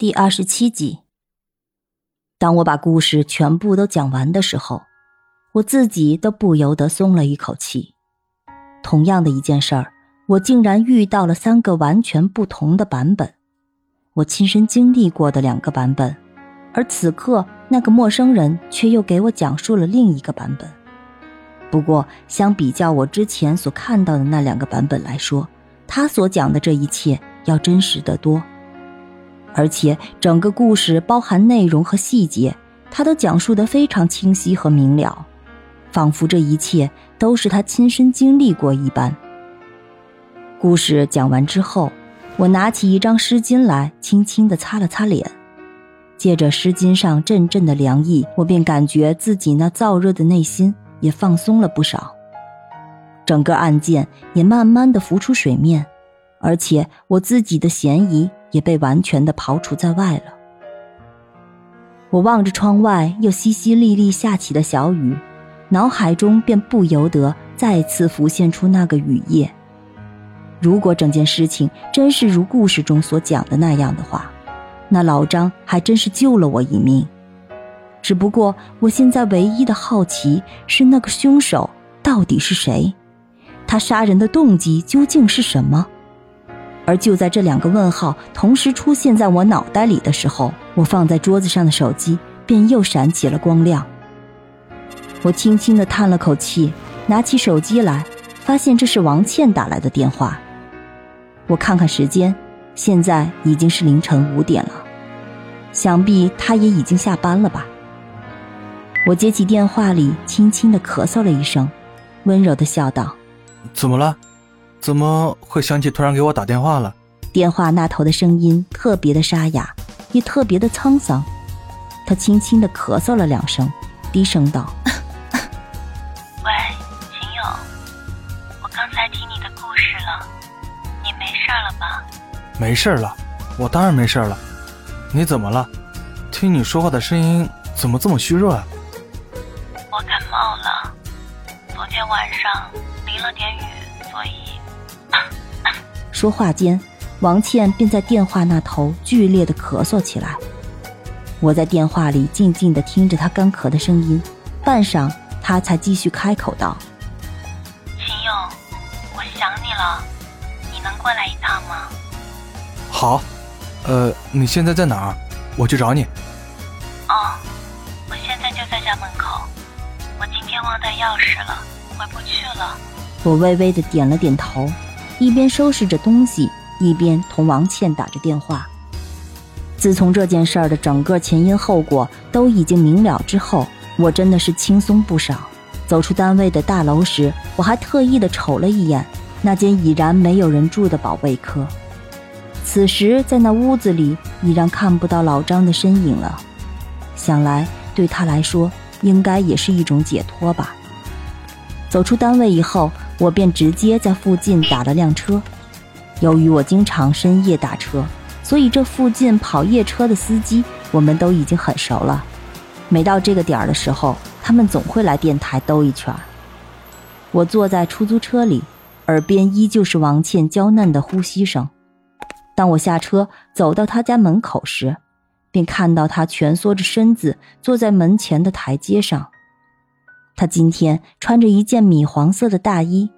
第二十七集。当我把故事全部都讲完的时候，我自己都不由得松了一口气。同样的一件事儿，我竟然遇到了三个完全不同的版本，我亲身经历过的两个版本，而此刻那个陌生人却又给我讲述了另一个版本。不过，相比较我之前所看到的那两个版本来说，他所讲的这一切要真实得多。而且整个故事包含内容和细节，他都讲述得非常清晰和明了，仿佛这一切都是他亲身经历过一般。故事讲完之后，我拿起一张湿巾来，轻轻地擦了擦脸，借着湿巾上阵阵的凉意，我便感觉自己那燥热的内心也放松了不少，整个案件也慢慢的浮出水面，而且我自己的嫌疑。也被完全的刨除在外了。我望着窗外又淅淅沥沥下起的小雨，脑海中便不由得再次浮现出那个雨夜。如果整件事情真是如故事中所讲的那样的话，那老张还真是救了我一命。只不过我现在唯一的好奇是，那个凶手到底是谁？他杀人的动机究竟是什么？而就在这两个问号同时出现在我脑袋里的时候，我放在桌子上的手机便又闪起了光亮。我轻轻地叹了口气，拿起手机来，发现这是王倩打来的电话。我看看时间，现在已经是凌晨五点了，想必她也已经下班了吧。我接起电话里，轻轻地咳嗽了一声，温柔地笑道：“怎么了？”怎么会想起突然给我打电话了？电话那头的声音特别的沙哑，也特别的沧桑。他轻轻的咳嗽了两声，低声道：“喂，秦勇，我刚才听你的故事了，你没事了吧？”“没事了，我当然没事了。你怎么了？听你说话的声音怎么这么虚弱啊？”“我感冒了，昨天晚上淋了点雨，所以。”说话间，王倩便在电话那头剧烈的咳嗽起来。我在电话里静静的听着她干咳的声音，半晌，她才继续开口道：“秦勇，我想你了，你能过来一趟吗？”“好，呃，你现在在哪儿？我去找你。”“哦，我现在就在家门口。我今天忘带钥匙了，回不去了。”我微微的点了点头。一边收拾着东西，一边同王倩打着电话。自从这件事儿的整个前因后果都已经明了之后，我真的是轻松不少。走出单位的大楼时，我还特意的瞅了一眼那间已然没有人住的保卫科。此时在那屋子里已然看不到老张的身影了，想来对他来说应该也是一种解脱吧。走出单位以后。我便直接在附近打了辆车。由于我经常深夜打车，所以这附近跑夜车的司机我们都已经很熟了。每到这个点儿的时候，他们总会来电台兜一圈。我坐在出租车里，耳边依旧是王倩娇嫩的呼吸声。当我下车走到他家门口时，便看到他蜷缩着身子坐在门前的台阶上。他今天穿着一件米黄色的大衣，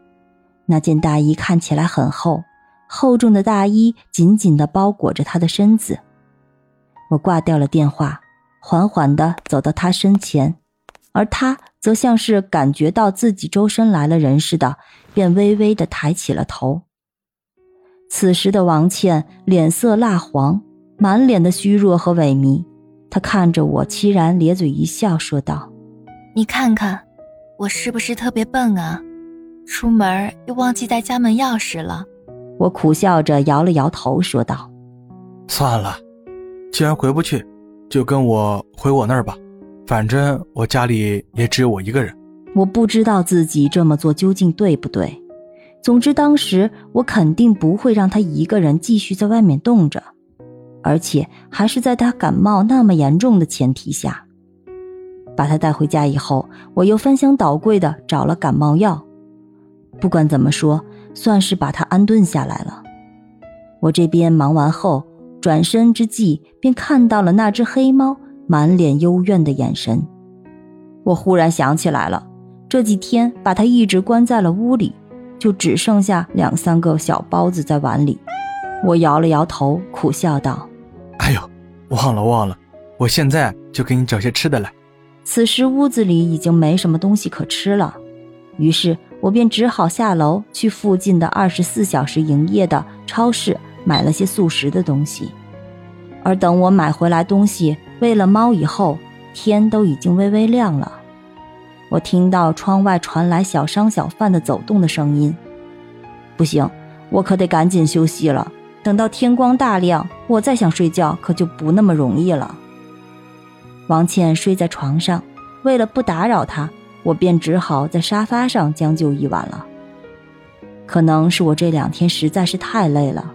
那件大衣看起来很厚，厚重的大衣紧紧的包裹着他的身子。我挂掉了电话，缓缓的走到他身前，而他则像是感觉到自己周身来了人似的，便微微的抬起了头。此时的王倩脸色蜡黄，满脸的虚弱和萎靡，她看着我，凄然咧嘴一笑，说道：“你看看。”我是不是特别笨啊？出门又忘记带家门钥匙了。我苦笑着摇了摇头，说道：“算了，既然回不去，就跟我回我那儿吧，反正我家里也只有我一个人。我不知道自己这么做究竟对不对。总之，当时我肯定不会让他一个人继续在外面冻着，而且还是在他感冒那么严重的前提下。把他带回家以后，我又翻箱倒柜的找了感冒药。不管怎么说，算是把他安顿下来了。我这边忙完后，转身之际便看到了那只黑猫满脸幽怨的眼神。我忽然想起来了，这几天把它一直关在了屋里，就只剩下两三个小包子在碗里。我摇了摇头，苦笑道：“哎呦，忘了忘了，我现在就给你找些吃的来。”此时屋子里已经没什么东西可吃了，于是我便只好下楼去附近的二十四小时营业的超市买了些速食的东西。而等我买回来东西喂了猫以后，天都已经微微亮了。我听到窗外传来小商小贩的走动的声音，不行，我可得赶紧休息了。等到天光大亮，我再想睡觉可就不那么容易了。王倩睡在床上，为了不打扰她，我便只好在沙发上将就一晚了。可能是我这两天实在是太累了，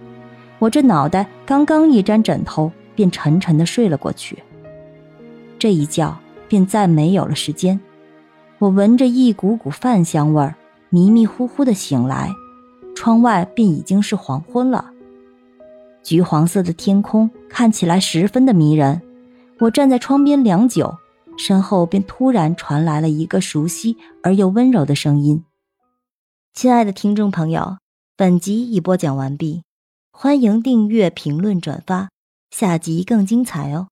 我这脑袋刚刚一沾枕头，便沉沉的睡了过去。这一觉便再没有了时间。我闻着一股股饭香味儿，迷迷糊糊的醒来，窗外便已经是黄昏了。橘黄色的天空看起来十分的迷人。我站在窗边良久，身后便突然传来了一个熟悉而又温柔的声音：“亲爱的听众朋友，本集已播讲完毕，欢迎订阅、评论、转发，下集更精彩哦。”